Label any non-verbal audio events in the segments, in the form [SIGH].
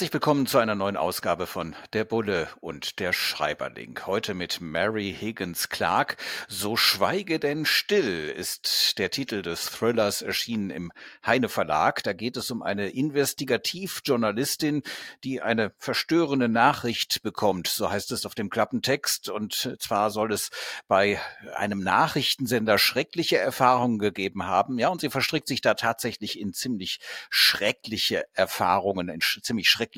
Herzlich willkommen zu einer neuen Ausgabe von Der Bulle und der Schreiberling. Heute mit Mary Higgins Clark. So schweige denn still ist der Titel des Thrillers erschienen im Heine Verlag. Da geht es um eine Investigativjournalistin, die eine verstörende Nachricht bekommt. So heißt es auf dem Klappentext. Und zwar soll es bei einem Nachrichtensender schreckliche Erfahrungen gegeben haben. Ja, und sie verstrickt sich da tatsächlich in ziemlich schreckliche Erfahrungen, in ziemlich schreckliche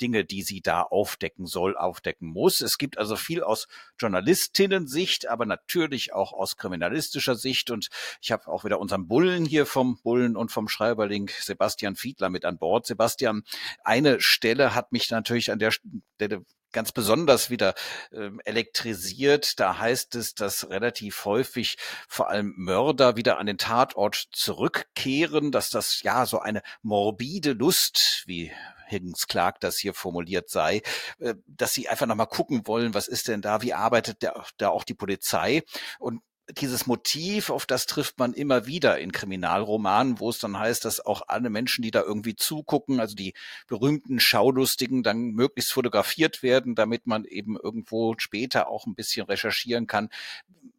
Dinge, die sie da aufdecken soll, aufdecken muss. Es gibt also viel aus Journalistinnen-Sicht, aber natürlich auch aus kriminalistischer Sicht. Und ich habe auch wieder unseren Bullen hier vom Bullen und vom Schreiberling Sebastian Fiedler mit an Bord. Sebastian, eine Stelle hat mich natürlich an der Stelle ganz besonders wieder äh, elektrisiert. Da heißt es, dass relativ häufig vor allem Mörder wieder an den Tatort zurückkehren, dass das ja so eine morbide Lust, wie Higgins Clark das hier formuliert sei, äh, dass sie einfach nochmal gucken wollen, was ist denn da, wie arbeitet da auch die Polizei und dieses Motiv, auf das trifft man immer wieder in Kriminalromanen, wo es dann heißt, dass auch alle Menschen, die da irgendwie zugucken, also die berühmten Schaulustigen, dann möglichst fotografiert werden, damit man eben irgendwo später auch ein bisschen recherchieren kann.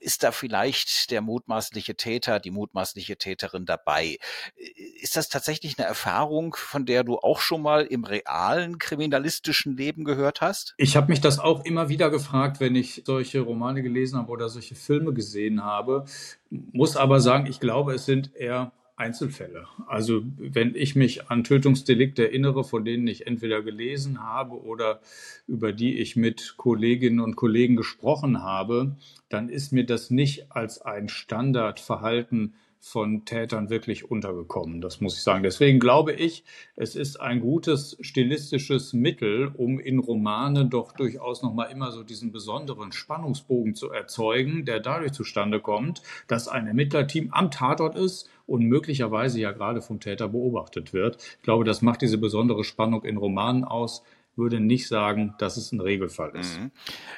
Ist da vielleicht der mutmaßliche Täter, die mutmaßliche Täterin dabei? Ist das tatsächlich eine Erfahrung, von der du auch schon mal im realen kriminalistischen Leben gehört hast? Ich habe mich das auch immer wieder gefragt, wenn ich solche Romane gelesen habe oder solche Filme gesehen habe. Muss aber sagen, ich glaube, es sind eher Einzelfälle. Also wenn ich mich an Tötungsdelikte erinnere, von denen ich entweder gelesen habe oder über die ich mit Kolleginnen und Kollegen gesprochen habe, dann ist mir das nicht als ein Standardverhalten von Tätern wirklich untergekommen. Das muss ich sagen. Deswegen glaube ich, es ist ein gutes stilistisches Mittel, um in Romanen doch durchaus noch mal immer so diesen besonderen Spannungsbogen zu erzeugen, der dadurch zustande kommt, dass ein Ermittlerteam am Tatort ist und möglicherweise ja gerade vom Täter beobachtet wird. Ich glaube, das macht diese besondere Spannung in Romanen aus würde nicht sagen, dass es ein Regelfall ist. Mhm.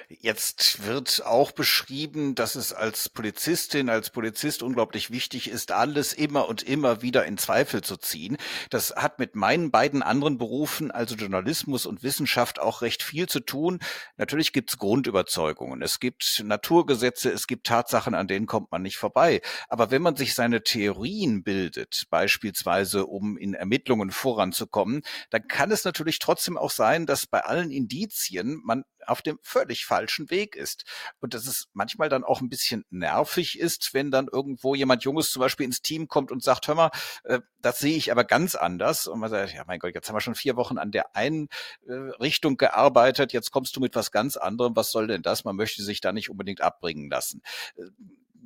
Jetzt wird auch beschrieben, dass es als Polizistin, als Polizist unglaublich wichtig ist, alles immer und immer wieder in Zweifel zu ziehen. Das hat mit meinen beiden anderen Berufen, also Journalismus und Wissenschaft, auch recht viel zu tun. Natürlich gibt es Grundüberzeugungen, es gibt Naturgesetze, es gibt Tatsachen, an denen kommt man nicht vorbei. Aber wenn man sich seine Theorien bildet, beispielsweise um in Ermittlungen voranzukommen, dann kann es natürlich trotzdem auch sein, sein, dass bei allen Indizien man auf dem völlig falschen Weg ist. Und dass es manchmal dann auch ein bisschen nervig ist, wenn dann irgendwo jemand Junges zum Beispiel ins Team kommt und sagt, hör mal, äh, das sehe ich aber ganz anders. Und man sagt, ja mein Gott, jetzt haben wir schon vier Wochen an der einen äh, Richtung gearbeitet, jetzt kommst du mit was ganz anderem. Was soll denn das? Man möchte sich da nicht unbedingt abbringen lassen. Äh,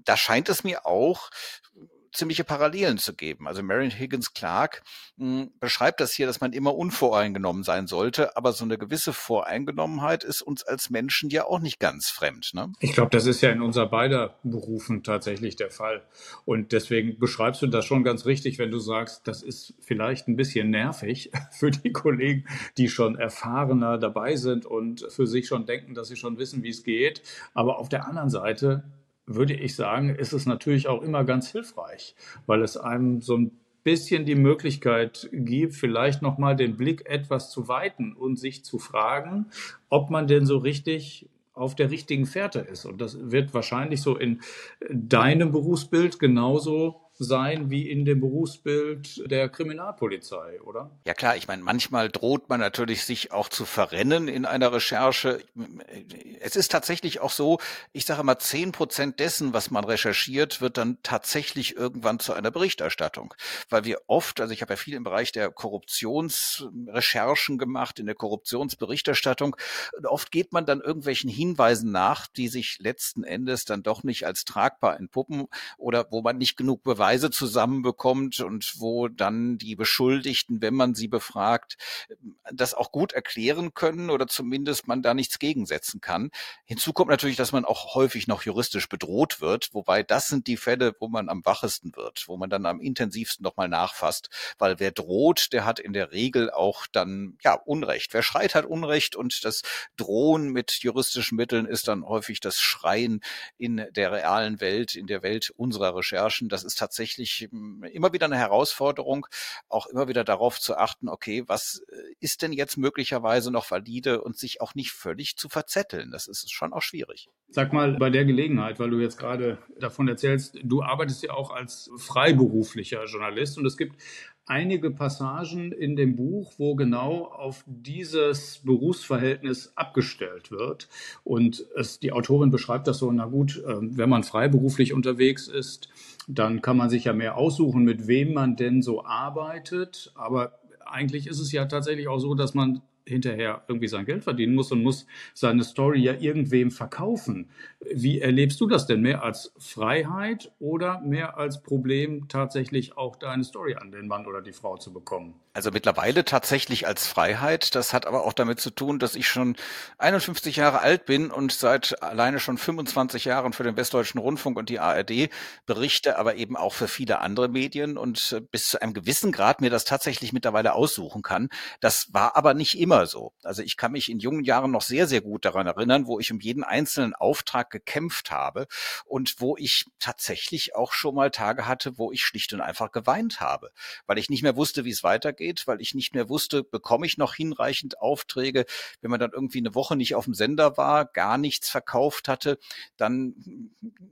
da scheint es mir auch ziemliche Parallelen zu geben. Also Marion Higgins Clark hm, beschreibt das hier, dass man immer unvoreingenommen sein sollte, aber so eine gewisse Voreingenommenheit ist uns als Menschen ja auch nicht ganz fremd. Ne? Ich glaube, das ist ja in unser beider Berufen tatsächlich der Fall. Und deswegen beschreibst du das schon ganz richtig, wenn du sagst, das ist vielleicht ein bisschen nervig [LAUGHS] für die Kollegen, die schon erfahrener dabei sind und für sich schon denken, dass sie schon wissen, wie es geht. Aber auf der anderen Seite würde ich sagen, ist es natürlich auch immer ganz hilfreich, weil es einem so ein bisschen die Möglichkeit gibt, vielleicht nochmal den Blick etwas zu weiten und sich zu fragen, ob man denn so richtig auf der richtigen Fährte ist. Und das wird wahrscheinlich so in deinem Berufsbild genauso sein wie in dem Berufsbild der Kriminalpolizei, oder? Ja klar, ich meine, manchmal droht man natürlich sich auch zu verrennen in einer Recherche. Es ist tatsächlich auch so, ich sage mal, zehn Prozent dessen, was man recherchiert, wird dann tatsächlich irgendwann zu einer Berichterstattung. Weil wir oft, also ich habe ja viel im Bereich der Korruptionsrecherchen gemacht, in der Korruptionsberichterstattung, und oft geht man dann irgendwelchen Hinweisen nach, die sich letzten Endes dann doch nicht als tragbar entpuppen oder wo man nicht genug Beweise Beweise zusammenbekommt und wo dann die Beschuldigten, wenn man sie befragt, das auch gut erklären können oder zumindest man da nichts gegensetzen kann. Hinzu kommt natürlich, dass man auch häufig noch juristisch bedroht wird, wobei das sind die Fälle, wo man am wachesten wird, wo man dann am intensivsten nochmal nachfasst, weil wer droht, der hat in der Regel auch dann ja Unrecht. Wer schreit, hat Unrecht und das Drohen mit juristischen Mitteln ist dann häufig das Schreien in der realen Welt, in der Welt unserer Recherchen. Das ist tatsächlich hm, immer wieder eine Herausforderung, auch immer wieder darauf zu achten, okay, was äh, ist denn jetzt möglicherweise noch valide und sich auch nicht völlig zu verzetteln. Das ist schon auch schwierig. Sag mal bei der Gelegenheit, weil du jetzt gerade davon erzählst, du arbeitest ja auch als freiberuflicher Journalist und es gibt einige Passagen in dem Buch, wo genau auf dieses Berufsverhältnis abgestellt wird. Und es, die Autorin beschreibt das so, na gut, ähm, wenn man freiberuflich unterwegs ist, dann kann man sich ja mehr aussuchen, mit wem man denn so arbeitet. Aber eigentlich ist es ja tatsächlich auch so, dass man hinterher irgendwie sein Geld verdienen muss und muss seine Story ja irgendwem verkaufen. Wie erlebst du das denn? Mehr als Freiheit oder mehr als Problem, tatsächlich auch deine Story an den Mann oder die Frau zu bekommen? Also mittlerweile tatsächlich als Freiheit. Das hat aber auch damit zu tun, dass ich schon 51 Jahre alt bin und seit alleine schon 25 Jahren für den Westdeutschen Rundfunk und die ARD berichte, aber eben auch für viele andere Medien und äh, bis zu einem gewissen Grad mir das tatsächlich mittlerweile aussuchen kann. Das war aber nicht immer immer so. Also ich kann mich in jungen Jahren noch sehr, sehr gut daran erinnern, wo ich um jeden einzelnen Auftrag gekämpft habe und wo ich tatsächlich auch schon mal Tage hatte, wo ich schlicht und einfach geweint habe, weil ich nicht mehr wusste, wie es weitergeht, weil ich nicht mehr wusste, bekomme ich noch hinreichend Aufträge. Wenn man dann irgendwie eine Woche nicht auf dem Sender war, gar nichts verkauft hatte, dann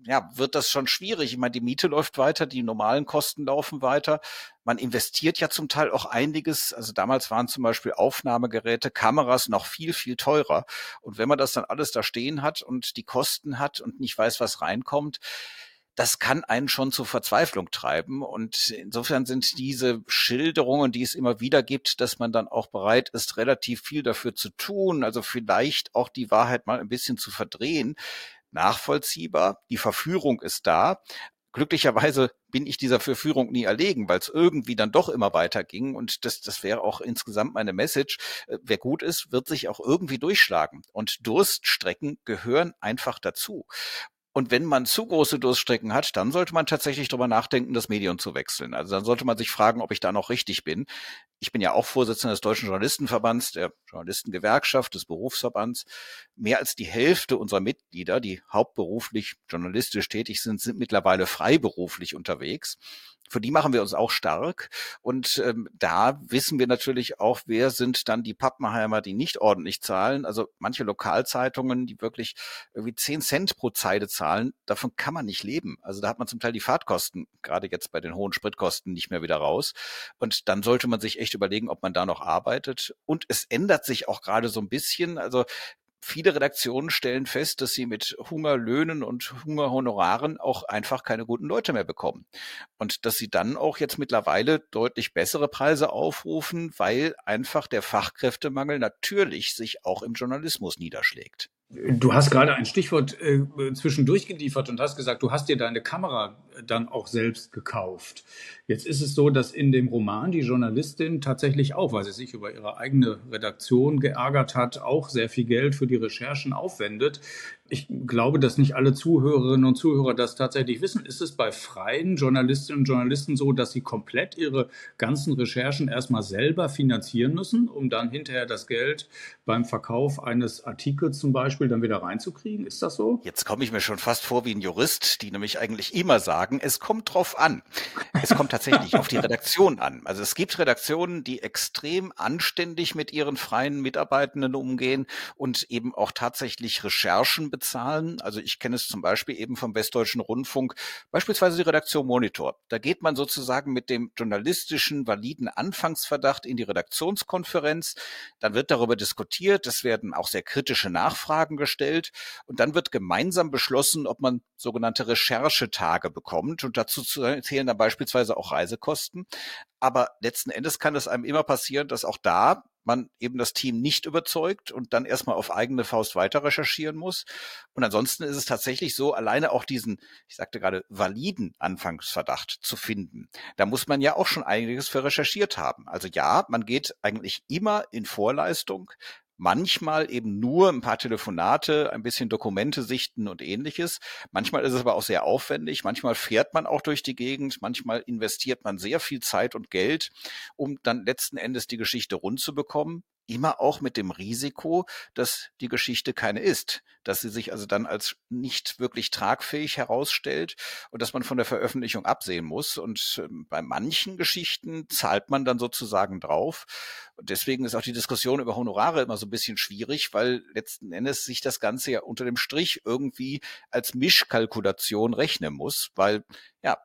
ja, wird das schon schwierig. Ich meine, die Miete läuft weiter, die normalen Kosten laufen weiter. Man investiert ja zum Teil auch einiges. Also damals waren zum Beispiel Aufnahmegeräte, Kameras noch viel, viel teurer. Und wenn man das dann alles da stehen hat und die Kosten hat und nicht weiß, was reinkommt, das kann einen schon zur Verzweiflung treiben. Und insofern sind diese Schilderungen, die es immer wieder gibt, dass man dann auch bereit ist, relativ viel dafür zu tun, also vielleicht auch die Wahrheit mal ein bisschen zu verdrehen, nachvollziehbar. Die Verführung ist da. Glücklicherweise bin ich dieser Verführung nie erlegen, weil es irgendwie dann doch immer weiterging. Und das, das wäre auch insgesamt meine Message. Äh, wer gut ist, wird sich auch irgendwie durchschlagen. Und Durststrecken gehören einfach dazu. Und wenn man zu große Durststrecken hat, dann sollte man tatsächlich darüber nachdenken, das Medium zu wechseln. Also dann sollte man sich fragen, ob ich da noch richtig bin. Ich bin ja auch Vorsitzender des Deutschen Journalistenverbands, der Journalistengewerkschaft, des Berufsverbands. Mehr als die Hälfte unserer Mitglieder, die hauptberuflich journalistisch tätig sind, sind mittlerweile freiberuflich unterwegs für die machen wir uns auch stark. Und ähm, da wissen wir natürlich auch, wer sind dann die Pappenheimer, die nicht ordentlich zahlen. Also manche Lokalzeitungen, die wirklich irgendwie zehn Cent pro Zeile zahlen, davon kann man nicht leben. Also da hat man zum Teil die Fahrtkosten, gerade jetzt bei den hohen Spritkosten, nicht mehr wieder raus. Und dann sollte man sich echt überlegen, ob man da noch arbeitet. Und es ändert sich auch gerade so ein bisschen. Also viele Redaktionen stellen fest, dass sie mit Hungerlöhnen und Hungerhonoraren auch einfach keine guten Leute mehr bekommen. Und dass sie dann auch jetzt mittlerweile deutlich bessere Preise aufrufen, weil einfach der Fachkräftemangel natürlich sich auch im Journalismus niederschlägt. Du hast gerade ein Stichwort äh, zwischendurch geliefert und hast gesagt, du hast dir deine Kamera dann auch selbst gekauft. Jetzt ist es so, dass in dem Roman die Journalistin tatsächlich auch, weil sie sich über ihre eigene Redaktion geärgert hat, auch sehr viel Geld für die Recherchen aufwendet. Ich glaube, dass nicht alle Zuhörerinnen und Zuhörer das tatsächlich wissen. Ist es bei freien Journalistinnen und Journalisten so, dass sie komplett ihre ganzen Recherchen erstmal selber finanzieren müssen, um dann hinterher das Geld beim Verkauf eines Artikels zum Beispiel dann wieder reinzukriegen? Ist das so? Jetzt komme ich mir schon fast vor wie ein Jurist, die nämlich eigentlich immer sagen, es kommt drauf an. Es kommt tatsächlich auf die Redaktion an. Also es gibt Redaktionen, die extrem anständig mit ihren freien Mitarbeitenden umgehen und eben auch tatsächlich Recherchen bezahlen. Also ich kenne es zum Beispiel eben vom Westdeutschen Rundfunk, beispielsweise die Redaktion Monitor. Da geht man sozusagen mit dem journalistischen, validen Anfangsverdacht in die Redaktionskonferenz. Dann wird darüber diskutiert. Es werden auch sehr kritische Nachfragen gestellt. Und dann wird gemeinsam beschlossen, ob man sogenannte Recherchetage bekommt bekommt. Und dazu zählen dann beispielsweise auch Reisekosten. Aber letzten Endes kann es einem immer passieren, dass auch da man eben das Team nicht überzeugt und dann erstmal auf eigene Faust weiter recherchieren muss. Und ansonsten ist es tatsächlich so, alleine auch diesen, ich sagte gerade, validen Anfangsverdacht zu finden. Da muss man ja auch schon einiges für recherchiert haben. Also ja, man geht eigentlich immer in Vorleistung, manchmal eben nur ein paar Telefonate, ein bisschen Dokumente sichten und ähnliches. Manchmal ist es aber auch sehr aufwendig. Manchmal fährt man auch durch die Gegend. Manchmal investiert man sehr viel Zeit und Geld, um dann letzten Endes die Geschichte rund zu bekommen immer auch mit dem Risiko, dass die Geschichte keine ist, dass sie sich also dann als nicht wirklich tragfähig herausstellt und dass man von der Veröffentlichung absehen muss. Und ähm, bei manchen Geschichten zahlt man dann sozusagen drauf. Und deswegen ist auch die Diskussion über Honorare immer so ein bisschen schwierig, weil letzten Endes sich das Ganze ja unter dem Strich irgendwie als Mischkalkulation rechnen muss, weil ja,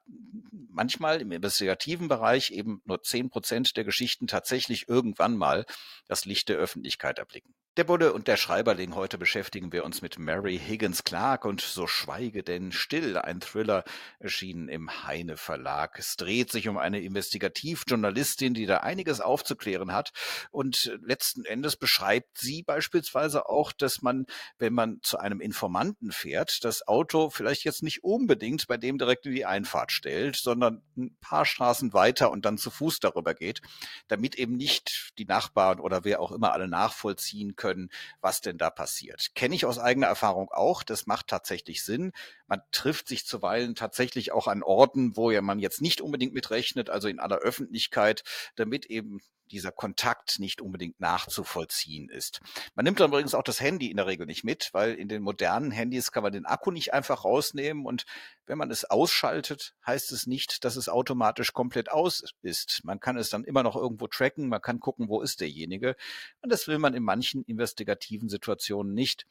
manchmal im investigativen Bereich eben nur zehn Prozent der Geschichten tatsächlich irgendwann mal das Licht der Öffentlichkeit erblicken. Der Bulle und der Schreiberling. Heute beschäftigen wir uns mit Mary Higgins Clark und So schweige denn still. Ein Thriller erschienen im Heine Verlag. Es dreht sich um eine Investigativjournalistin, die da einiges aufzuklären hat. Und letzten Endes beschreibt sie beispielsweise auch, dass man, wenn man zu einem Informanten fährt, das Auto vielleicht jetzt nicht unbedingt bei dem direkt in die Einfahrt stellt, sondern ein paar Straßen weiter und dann zu Fuß darüber geht, damit eben nicht die Nachbarn oder wer auch immer alle nachvollziehen können, was denn da passiert. Kenne ich aus eigener Erfahrung auch. Das macht tatsächlich Sinn. Man trifft sich zuweilen tatsächlich auch an Orten, wo ja man jetzt nicht unbedingt mitrechnet, also in aller Öffentlichkeit, damit eben dieser Kontakt nicht unbedingt nachzuvollziehen ist. Man nimmt dann übrigens auch das Handy in der Regel nicht mit, weil in den modernen Handys kann man den Akku nicht einfach rausnehmen und wenn man es ausschaltet, heißt es nicht, dass es automatisch komplett aus ist. Man kann es dann immer noch irgendwo tracken, man kann gucken, wo ist derjenige und das will man in manchen investigativen Situationen nicht.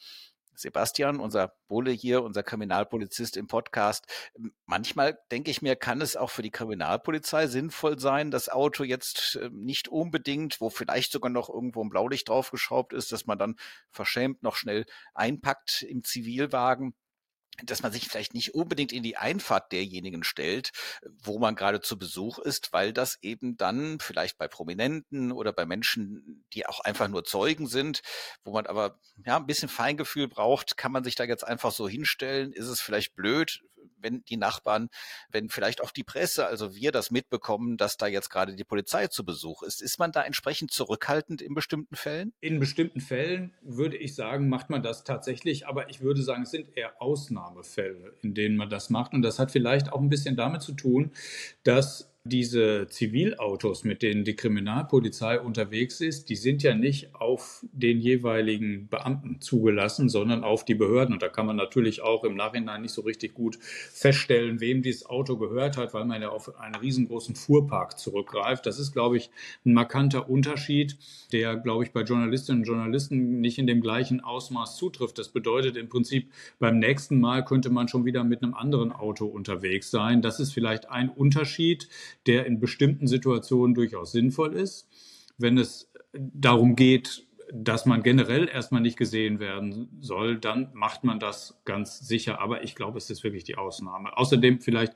Sebastian, unser Bulle hier, unser Kriminalpolizist im Podcast. Manchmal denke ich mir, kann es auch für die Kriminalpolizei sinnvoll sein, das Auto jetzt ähm, nicht unbedingt, wo vielleicht sogar noch irgendwo ein Blaulicht draufgeschraubt ist, dass man dann verschämt noch schnell einpackt im Zivilwagen dass man sich vielleicht nicht unbedingt in die Einfahrt derjenigen stellt, wo man gerade zu Besuch ist, weil das eben dann vielleicht bei Prominenten oder bei Menschen, die auch einfach nur Zeugen sind, wo man aber ja ein bisschen Feingefühl braucht, kann man sich da jetzt einfach so hinstellen? Ist es vielleicht blöd? Wenn die Nachbarn, wenn vielleicht auch die Presse, also wir das mitbekommen, dass da jetzt gerade die Polizei zu Besuch ist, ist man da entsprechend zurückhaltend in bestimmten Fällen? In bestimmten Fällen würde ich sagen, macht man das tatsächlich, aber ich würde sagen, es sind eher Ausnahmefälle, in denen man das macht. Und das hat vielleicht auch ein bisschen damit zu tun, dass diese Zivilautos, mit denen die Kriminalpolizei unterwegs ist, die sind ja nicht auf den jeweiligen Beamten zugelassen, sondern auf die Behörden. Und da kann man natürlich auch im Nachhinein nicht so richtig gut feststellen, wem dieses Auto gehört hat, weil man ja auf einen riesengroßen Fuhrpark zurückgreift. Das ist, glaube ich, ein markanter Unterschied, der, glaube ich, bei Journalistinnen und Journalisten nicht in dem gleichen Ausmaß zutrifft. Das bedeutet im Prinzip, beim nächsten Mal könnte man schon wieder mit einem anderen Auto unterwegs sein. Das ist vielleicht ein Unterschied der in bestimmten Situationen durchaus sinnvoll ist. Wenn es darum geht, dass man generell erstmal nicht gesehen werden soll, dann macht man das ganz sicher. Aber ich glaube, es ist wirklich die Ausnahme. Außerdem vielleicht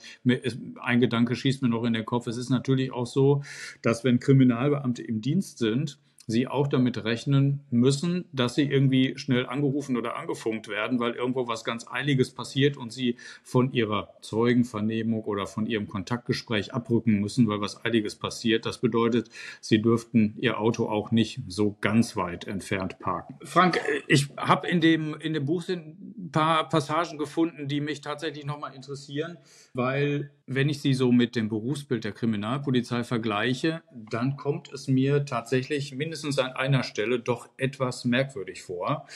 ein Gedanke schießt mir noch in den Kopf. Es ist natürlich auch so, dass wenn Kriminalbeamte im Dienst sind, sie auch damit rechnen müssen, dass sie irgendwie schnell angerufen oder angefunkt werden, weil irgendwo was ganz Eiliges passiert und sie von ihrer Zeugenvernehmung oder von ihrem Kontaktgespräch abrücken müssen, weil was Eiliges passiert. Das bedeutet, sie dürften ihr Auto auch nicht so ganz weit entfernt parken. Frank, ich habe in dem, in dem Buch ein paar Passagen gefunden, die mich tatsächlich nochmal interessieren, weil wenn ich sie so mit dem Berufsbild der Kriminalpolizei vergleiche, dann kommt es mir tatsächlich mindestens an einer Stelle doch etwas merkwürdig vor.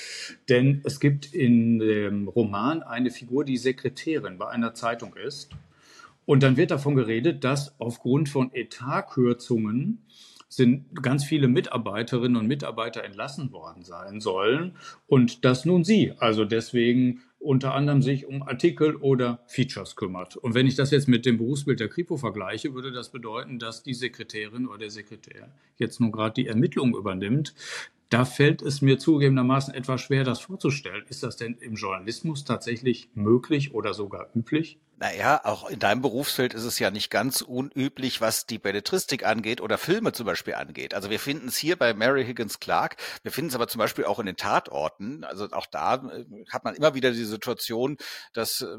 Denn es gibt in dem Roman eine Figur, die Sekretärin bei einer Zeitung ist. Und dann wird davon geredet, dass aufgrund von Etatkürzungen sind ganz viele Mitarbeiterinnen und Mitarbeiter entlassen worden sein sollen und dass nun sie also deswegen unter anderem sich um Artikel oder Features kümmert. Und wenn ich das jetzt mit dem Berufsbild der Kripo vergleiche, würde das bedeuten, dass die Sekretärin oder der Sekretär jetzt nun gerade die Ermittlungen übernimmt. Da fällt es mir zugegebenermaßen etwas schwer, das vorzustellen. Ist das denn im Journalismus tatsächlich möglich oder sogar üblich? Naja, auch in deinem Berufsfeld ist es ja nicht ganz unüblich, was die Belletristik angeht oder Filme zum Beispiel angeht. Also wir finden es hier bei Mary Higgins Clark, wir finden es aber zum Beispiel auch in den Tatorten. Also auch da äh, hat man immer wieder die Situation, dass äh,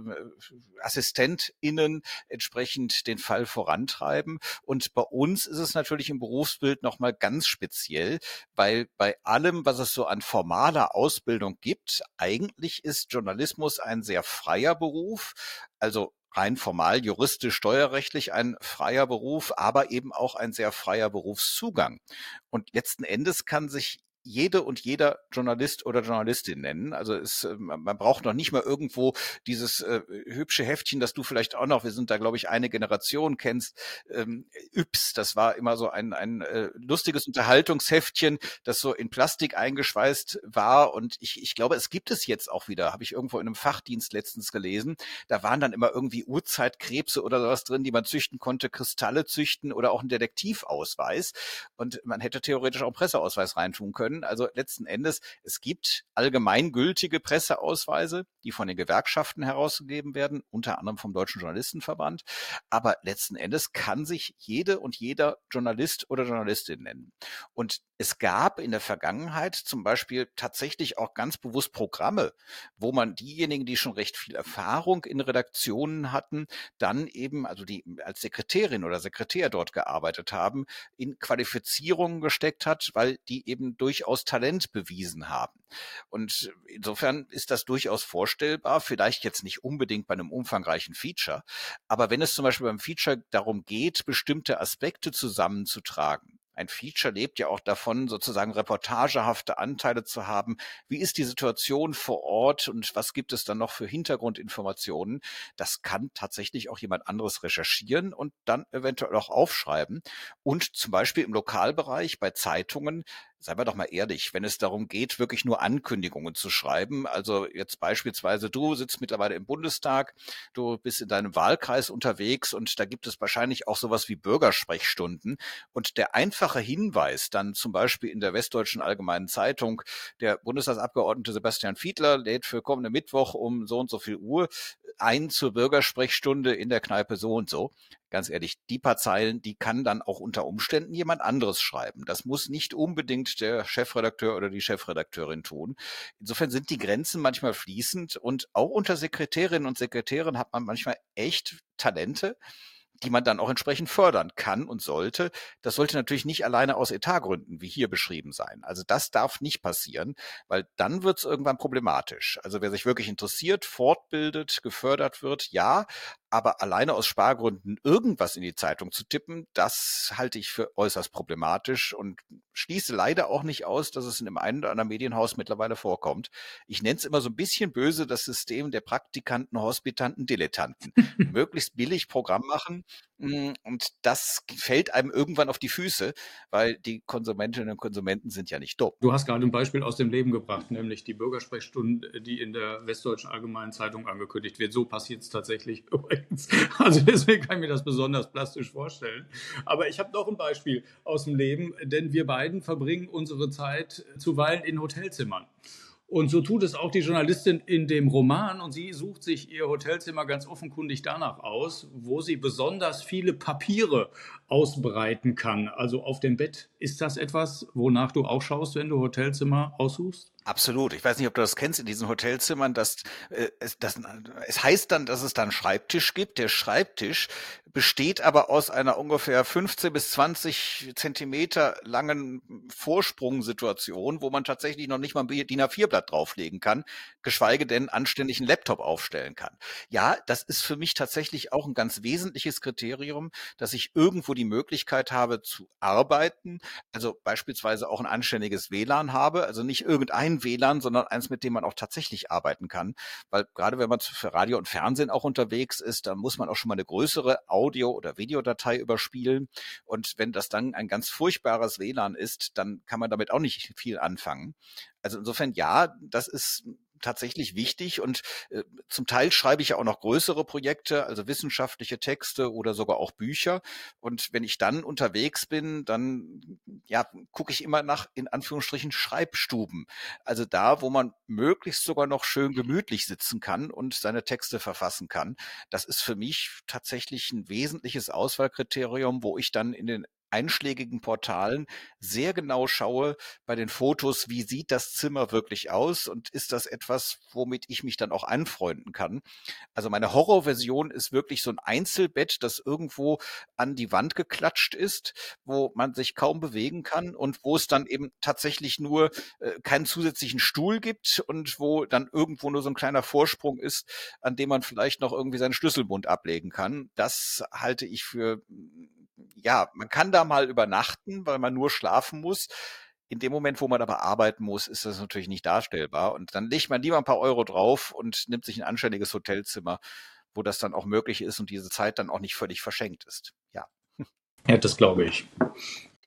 AssistentInnen entsprechend den Fall vorantreiben. Und bei uns ist es natürlich im Berufsbild nochmal ganz speziell, weil bei allem, was es so an formaler Ausbildung gibt, eigentlich ist Journalismus ein sehr freier Beruf. Also rein formal, juristisch, steuerrechtlich ein freier Beruf, aber eben auch ein sehr freier Berufszugang. Und letzten Endes kann sich jede und jeder Journalist oder Journalistin nennen. Also es, äh, man braucht noch nicht mal irgendwo dieses äh, hübsche Heftchen, das du vielleicht auch noch, wir sind da, glaube ich, eine Generation kennst, ähm, Yps, das war immer so ein, ein äh, lustiges Unterhaltungsheftchen, das so in Plastik eingeschweißt war. Und ich, ich glaube, es gibt es jetzt auch wieder, habe ich irgendwo in einem Fachdienst letztens gelesen. Da waren dann immer irgendwie Urzeitkrebse oder sowas drin, die man züchten konnte, Kristalle züchten oder auch ein Detektivausweis. Und man hätte theoretisch auch einen Presseausweis reintun können können. Also letzten Endes, es gibt allgemeingültige Presseausweise, die von den Gewerkschaften herausgegeben werden, unter anderem vom Deutschen Journalistenverband. Aber letzten Endes kann sich jede und jeder Journalist oder Journalistin nennen. Und es gab in der Vergangenheit zum Beispiel tatsächlich auch ganz bewusst Programme, wo man diejenigen, die schon recht viel Erfahrung in Redaktionen hatten, dann eben, also die als Sekretärin oder Sekretär dort gearbeitet haben, in Qualifizierungen gesteckt hat, weil die eben durchaus Talent bewiesen haben. Und insofern ist das durchaus vorstellbar, vielleicht jetzt nicht unbedingt bei einem umfangreichen Feature, aber wenn es zum Beispiel beim Feature darum geht, bestimmte Aspekte zusammenzutragen, ein Feature lebt ja auch davon, sozusagen reportagehafte Anteile zu haben. Wie ist die Situation vor Ort und was gibt es dann noch für Hintergrundinformationen? Das kann tatsächlich auch jemand anderes recherchieren und dann eventuell auch aufschreiben. Und zum Beispiel im Lokalbereich bei Zeitungen seien wir doch mal ehrlich, wenn es darum geht, wirklich nur Ankündigungen zu schreiben, also jetzt beispielsweise du sitzt mittlerweile im Bundestag, du bist in deinem Wahlkreis unterwegs und da gibt es wahrscheinlich auch sowas wie Bürgersprechstunden und der einfache Hinweis dann zum Beispiel in der Westdeutschen Allgemeinen Zeitung, der Bundestagsabgeordnete Sebastian Fiedler lädt für kommende Mittwoch um so und so viel Uhr ein zur Bürgersprechstunde in der Kneipe so und so ganz ehrlich, die paar Zeilen, die kann dann auch unter Umständen jemand anderes schreiben. Das muss nicht unbedingt der Chefredakteur oder die Chefredakteurin tun. Insofern sind die Grenzen manchmal fließend und auch unter Sekretärinnen und Sekretären hat man manchmal echt Talente, die man dann auch entsprechend fördern kann und sollte. Das sollte natürlich nicht alleine aus Etatgründen, wie hier beschrieben sein. Also das darf nicht passieren, weil dann wird es irgendwann problematisch. Also wer sich wirklich interessiert, fortbildet, gefördert wird, ja, aber alleine aus Spargründen irgendwas in die Zeitung zu tippen, das halte ich für äußerst problematisch und schließe leider auch nicht aus, dass es in dem einen oder anderen Medienhaus mittlerweile vorkommt. Ich nenne es immer so ein bisschen böse das System der Praktikanten, Hospitanten, Dilettanten. [LAUGHS] Möglichst billig Programm machen, und das fällt einem irgendwann auf die Füße, weil die Konsumentinnen und Konsumenten sind ja nicht dumm. Du hast gerade ein Beispiel aus dem Leben gebracht, nämlich die Bürgersprechstunde, die in der Westdeutschen Allgemeinen Zeitung angekündigt wird. So passiert es tatsächlich [LAUGHS] übrigens. Also deswegen kann ich mir das besonders plastisch vorstellen. Aber ich habe noch ein Beispiel aus dem Leben, denn wir beiden verbringen unsere Zeit zuweilen in Hotelzimmern. Und so tut es auch die Journalistin in dem Roman. Und sie sucht sich ihr Hotelzimmer ganz offenkundig danach aus, wo sie besonders viele Papiere ausbreiten kann. Also auf dem Bett. Ist das etwas, wonach du auch schaust, wenn du Hotelzimmer aussuchst? Absolut. Ich weiß nicht, ob du das kennst in diesen Hotelzimmern, dass äh, es, das, es heißt dann, dass es dann Schreibtisch gibt. Der Schreibtisch besteht aber aus einer ungefähr 15 bis 20 Zentimeter langen Vorsprungsituation, wo man tatsächlich noch nicht mal ein DIN A4-Blatt drauflegen kann, geschweige denn anständig einen Laptop aufstellen kann. Ja, das ist für mich tatsächlich auch ein ganz wesentliches Kriterium, dass ich irgendwo die Möglichkeit habe zu arbeiten, also beispielsweise auch ein anständiges WLAN habe, also nicht irgendein WLAN, sondern eins, mit dem man auch tatsächlich arbeiten kann. Weil gerade wenn man für Radio und Fernsehen auch unterwegs ist, dann muss man auch schon mal eine größere Audio- oder Videodatei überspielen. Und wenn das dann ein ganz furchtbares WLAN ist, dann kann man damit auch nicht viel anfangen. Also insofern ja, das ist tatsächlich wichtig und äh, zum Teil schreibe ich ja auch noch größere Projekte, also wissenschaftliche Texte oder sogar auch Bücher. Und wenn ich dann unterwegs bin, dann ja, gucke ich immer nach in Anführungsstrichen Schreibstuben. Also da, wo man möglichst sogar noch schön gemütlich sitzen kann und seine Texte verfassen kann. Das ist für mich tatsächlich ein wesentliches Auswahlkriterium, wo ich dann in den einschlägigen Portalen sehr genau schaue bei den Fotos, wie sieht das Zimmer wirklich aus und ist das etwas, womit ich mich dann auch anfreunden kann. Also meine Horrorversion ist wirklich so ein Einzelbett, das irgendwo an die Wand geklatscht ist, wo man sich kaum bewegen kann und wo es dann eben tatsächlich nur äh, keinen zusätzlichen Stuhl gibt und wo dann irgendwo nur so ein kleiner Vorsprung ist, an dem man vielleicht noch irgendwie seinen Schlüsselbund ablegen kann. Das halte ich für ja, man kann da mal übernachten, weil man nur schlafen muss. In dem Moment, wo man aber arbeiten muss, ist das natürlich nicht darstellbar. Und dann legt man lieber ein paar Euro drauf und nimmt sich ein anständiges Hotelzimmer, wo das dann auch möglich ist und diese Zeit dann auch nicht völlig verschenkt ist. Ja. Ja, das glaube ich.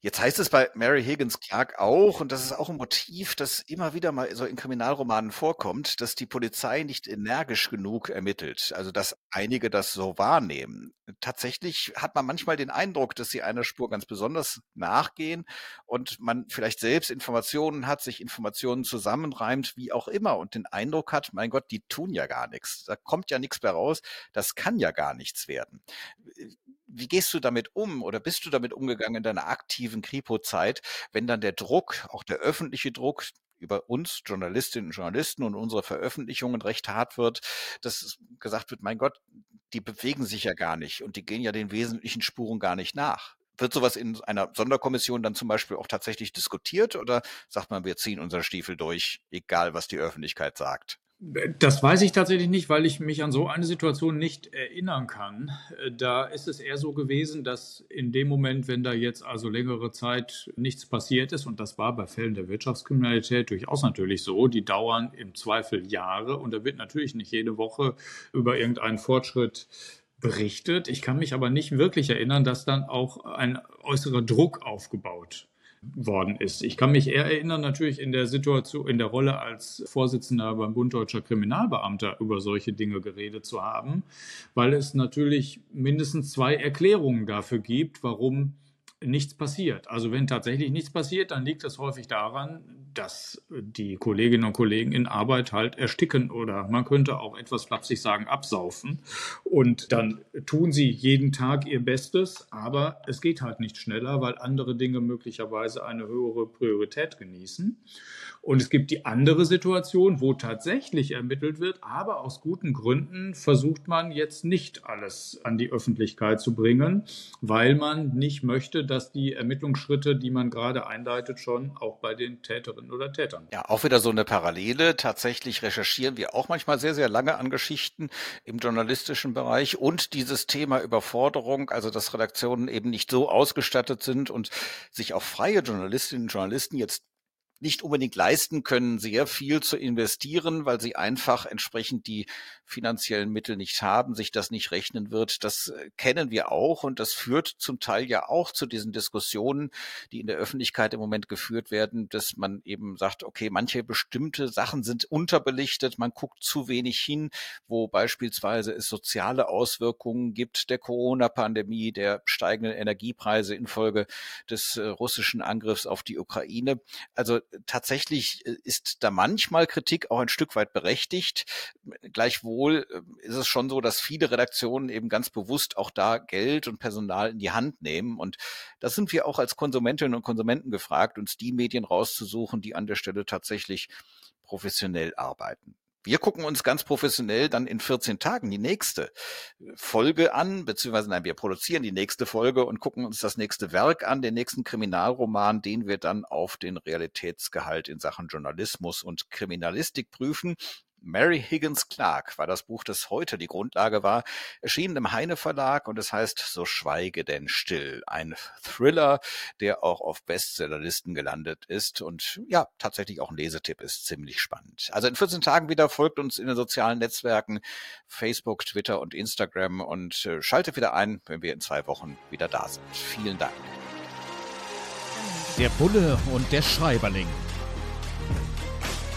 Jetzt heißt es bei Mary Higgins Clark auch, und das ist auch ein Motiv, das immer wieder mal so in Kriminalromanen vorkommt, dass die Polizei nicht energisch genug ermittelt. Also, dass einige das so wahrnehmen. Tatsächlich hat man manchmal den Eindruck, dass sie einer Spur ganz besonders nachgehen und man vielleicht selbst Informationen hat, sich Informationen zusammenreimt, wie auch immer, und den Eindruck hat, mein Gott, die tun ja gar nichts. Da kommt ja nichts mehr raus. Das kann ja gar nichts werden wie gehst du damit um oder bist du damit umgegangen in deiner aktiven Kripo-Zeit, wenn dann der Druck, auch der öffentliche Druck, über uns Journalistinnen und Journalisten und unsere Veröffentlichungen recht hart wird, dass gesagt wird, mein Gott, die bewegen sich ja gar nicht und die gehen ja den wesentlichen Spuren gar nicht nach. Wird sowas in einer Sonderkommission dann zum Beispiel auch tatsächlich diskutiert oder sagt man, wir ziehen unseren Stiefel durch, egal was die Öffentlichkeit sagt? Das weiß ich tatsächlich nicht, weil ich mich an so eine Situation nicht erinnern kann. Da ist es eher so gewesen, dass in dem Moment, wenn da jetzt also längere Zeit nichts passiert ist, und das war bei Fällen der Wirtschaftskriminalität durchaus natürlich so, die dauern im Zweifel Jahre und da wird natürlich nicht jede Woche über irgendeinen Fortschritt berichtet. Ich kann mich aber nicht wirklich erinnern, dass dann auch ein äußerer Druck aufgebaut worden ist. Ich kann mich eher erinnern, natürlich in der Situation, in der Rolle als Vorsitzender beim Bund Deutscher Kriminalbeamter über solche Dinge geredet zu haben, weil es natürlich mindestens zwei Erklärungen dafür gibt, warum nichts passiert. Also wenn tatsächlich nichts passiert, dann liegt das häufig daran, dass die Kolleginnen und Kollegen in Arbeit halt ersticken oder man könnte auch etwas flapsig sagen, absaufen. Und dann tun sie jeden Tag ihr Bestes, aber es geht halt nicht schneller, weil andere Dinge möglicherweise eine höhere Priorität genießen. Und es gibt die andere Situation, wo tatsächlich ermittelt wird, aber aus guten Gründen versucht man jetzt nicht alles an die Öffentlichkeit zu bringen, weil man nicht möchte, dass die Ermittlungsschritte, die man gerade einleitet, schon auch bei den Täterinnen oder Tätern. Ja, auch wieder so eine Parallele. Tatsächlich recherchieren wir auch manchmal sehr, sehr lange an Geschichten im journalistischen Bereich und dieses Thema Überforderung, also dass Redaktionen eben nicht so ausgestattet sind und sich auch freie Journalistinnen und Journalisten jetzt nicht unbedingt leisten können, sehr viel zu investieren, weil sie einfach entsprechend die finanziellen Mittel nicht haben, sich das nicht rechnen wird. Das äh, kennen wir auch und das führt zum Teil ja auch zu diesen Diskussionen, die in der Öffentlichkeit im Moment geführt werden, dass man eben sagt, okay, manche bestimmte Sachen sind unterbelichtet, man guckt zu wenig hin, wo beispielsweise es soziale Auswirkungen gibt der Corona-Pandemie, der steigenden Energiepreise infolge des äh, russischen Angriffs auf die Ukraine. Also tatsächlich äh, ist da manchmal Kritik auch ein Stück weit berechtigt. Gleichwohl äh, ist es schon so, dass viele Redaktionen eben ganz bewusst auch da Geld und Personal in die Hand nehmen. Und da sind wir auch als Konsumentinnen und Konsumenten gefragt, uns die Medien rauszusuchen, die an der Stelle tatsächlich professionell arbeiten. Wir gucken uns ganz professionell dann in 14 Tagen die nächste Folge an, beziehungsweise nein, wir produzieren die nächste Folge und gucken uns das nächste Werk an, den nächsten Kriminalroman, den wir dann auf den Realitätsgehalt in Sachen Journalismus und Kriminalistik prüfen. Mary Higgins Clark war das Buch, das heute die Grundlage war, erschienen im Heine Verlag und es heißt So schweige denn still. Ein Thriller, der auch auf Bestsellerlisten gelandet ist und ja, tatsächlich auch ein Lesetipp ist ziemlich spannend. Also in 14 Tagen wieder folgt uns in den sozialen Netzwerken Facebook, Twitter und Instagram und äh, schaltet wieder ein, wenn wir in zwei Wochen wieder da sind. Vielen Dank. Der Bulle und der Schreiberling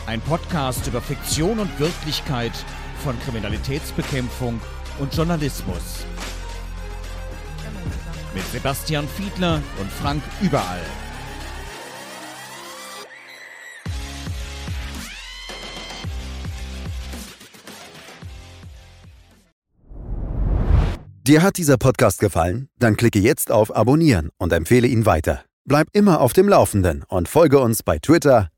Ein Podcast über Fiktion und Wirklichkeit von Kriminalitätsbekämpfung und Journalismus. Mit Sebastian Fiedler und Frank Überall. Dir hat dieser Podcast gefallen? Dann klicke jetzt auf Abonnieren und empfehle ihn weiter. Bleib immer auf dem Laufenden und folge uns bei Twitter,